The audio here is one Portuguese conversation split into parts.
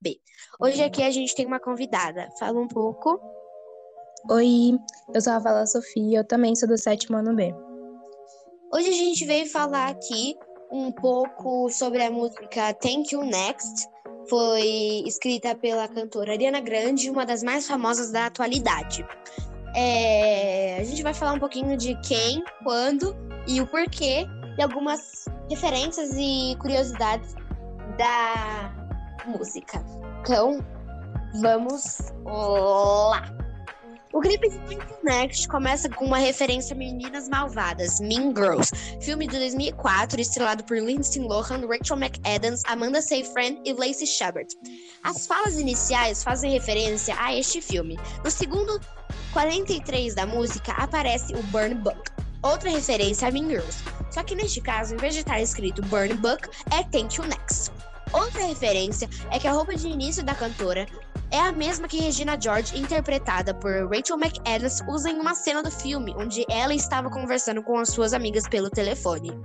B. Hoje aqui a gente tem uma convidada. Fala um pouco. Oi, eu sou a Vala Sofia, eu também sou do sétimo ano B. Hoje a gente veio falar aqui um pouco sobre a música Thank You Next. Foi escrita pela cantora Ariana Grande, uma das mais famosas da atualidade. É, a gente vai falar um pouquinho de quem, quando e o porquê e algumas referências e curiosidades da música. Então, vamos lá! O clipe de Pink Next começa com uma referência a Meninas Malvadas, Mean Girls, filme de 2004 estrelado por Lindsay Lohan, Rachel McAdams, Amanda Seyfried e Lacey Shepard. As falas iniciais fazem referência a este filme. No segundo 43 da música aparece o Burn Book, outra referência a Mean Girls. Só que neste caso, em vez de estar escrito Burn Book, é Thank You Next. Outra referência é que a roupa de início da cantora é a mesma que Regina George, interpretada por Rachel McAdams, usa em uma cena do filme, onde ela estava conversando com as suas amigas pelo telefone.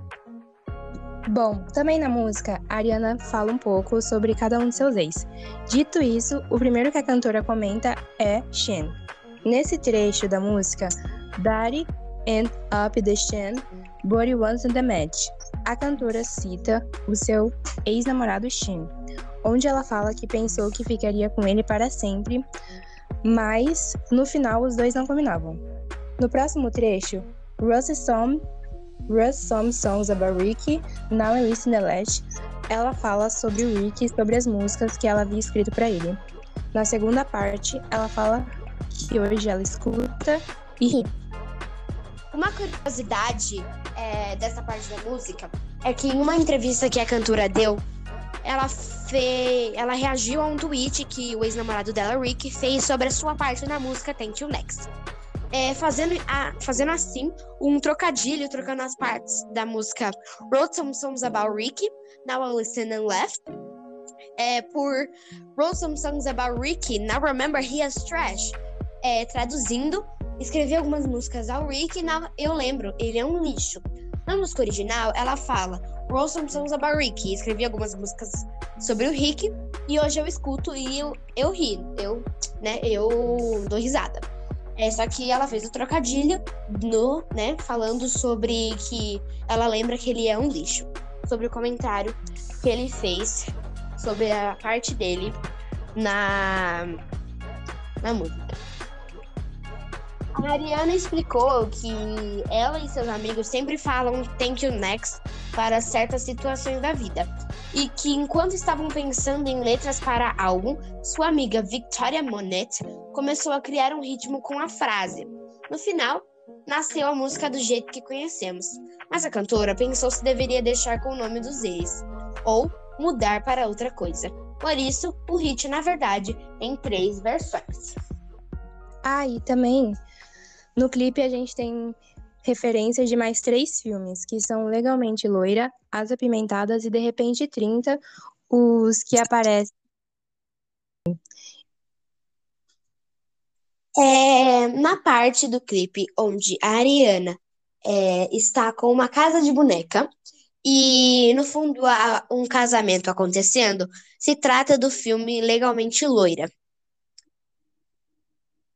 Bom, também na música, a Ariana fala um pouco sobre cada um de seus ex. Dito isso, o primeiro que a cantora comenta é Shen. Nesse trecho da música, Daddy and Up the Shen, Body in the Match, a cantora cita o seu ex-namorado Shin, onde ela fala que pensou que ficaria com ele para sempre, mas no final os dois não combinavam. No próximo trecho, Russ Some, Russ Some Songs About Ricky, Now I Listen ela fala sobre o Ricky e sobre as músicas que ela havia escrito para ele. Na segunda parte, ela fala que hoje ela escuta e ri. Uma curiosidade é, dessa parte da música é que em uma entrevista que a cantora deu, ela fez, ela reagiu a um tweet que o ex-namorado dela, Rick, fez sobre a sua parte na música Thank You Next. É, fazendo, a, fazendo assim um trocadilho, trocando as partes da música Wrote Some Songs About Ricky, Now I Listen and Left, é, por Wrote Some Songs About Ricky, Now Remember He Has Trash, é, traduzindo Escrevi algumas músicas ao Rick e na, eu lembro, ele é um lixo. Na música original, ela fala some songs about Rick. Escrevi algumas músicas sobre o Rick e hoje eu escuto e eu, eu ri. Eu, né, eu dou risada. É, só que ela fez o trocadilho no, né, falando sobre que ela lembra que ele é um lixo. Sobre o comentário que ele fez sobre a parte dele na, na música. A Ariana explicou que ela e seus amigos sempre falam thank you next para certas situações da vida. E que enquanto estavam pensando em letras para álbum, sua amiga Victoria Monet começou a criar um ritmo com a frase. No final, nasceu a música do jeito que conhecemos. Mas a cantora pensou se deveria deixar com o nome dos ex ou mudar para outra coisa. Por isso, o hit, na verdade, em três versões. Ah, e também no clipe a gente tem referências de mais três filmes, que são Legalmente Loira, As Apimentadas e De Repente 30, os que aparecem. É, na parte do clipe onde a Ariana é, está com uma casa de boneca e no fundo há um casamento acontecendo, se trata do filme Legalmente Loira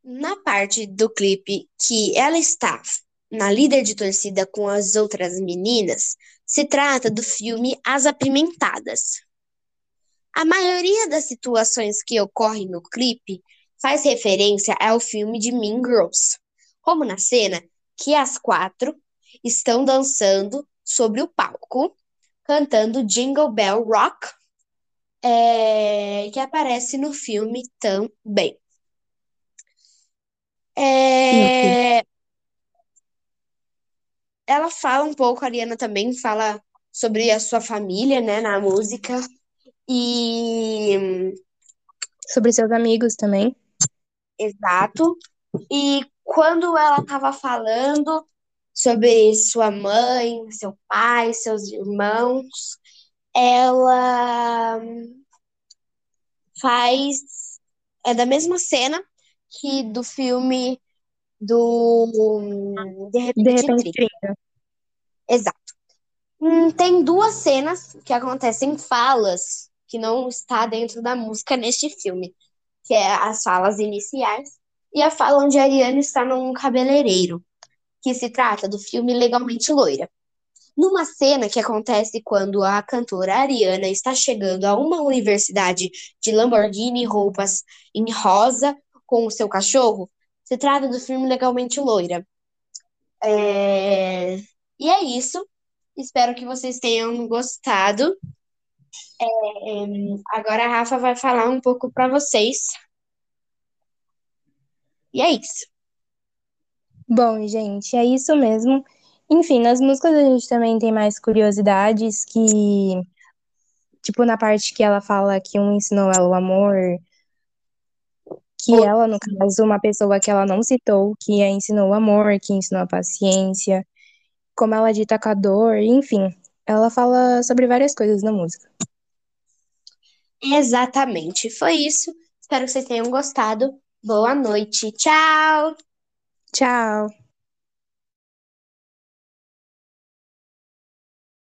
na parte do clipe que ela está na líder de torcida com as outras meninas, se trata do filme As Apimentadas. A maioria das situações que ocorrem no clipe faz referência ao filme de Mean Girls, como na cena que as quatro estão dançando sobre o palco, cantando Jingle Bell Rock, é, que aparece no filme também. É... Ela fala um pouco, a Ariana também fala sobre a sua família, né, na música. E. Sobre seus amigos também. Exato. E quando ela estava falando sobre sua mãe, seu pai, seus irmãos, ela faz. É da mesma cena que do filme do De Repente, De repente 30. Exato. Hum, tem duas cenas que acontecem falas que não está dentro da música neste filme, que é as falas iniciais e a fala onde a Ariana está num cabeleireiro, que se trata do filme Legalmente Loira. Numa cena que acontece quando a cantora Ariana está chegando a uma universidade de Lamborghini roupas em rosa com o seu cachorro, se trata do filme Legalmente Loira. É... E é isso. Espero que vocês tenham gostado. É... Agora a Rafa vai falar um pouco para vocês. E é isso. Bom, gente, é isso mesmo. Enfim, nas músicas a gente também tem mais curiosidades que, tipo, na parte que ela fala que um ensinou ela o amor, que ela, no caso, uma pessoa que ela não citou, que a ensinou o amor, que ensinou a paciência, como ela dita com a dor, enfim, ela fala sobre várias coisas na música. Exatamente, foi isso. Espero que vocês tenham gostado. Boa noite. Tchau. Tchau.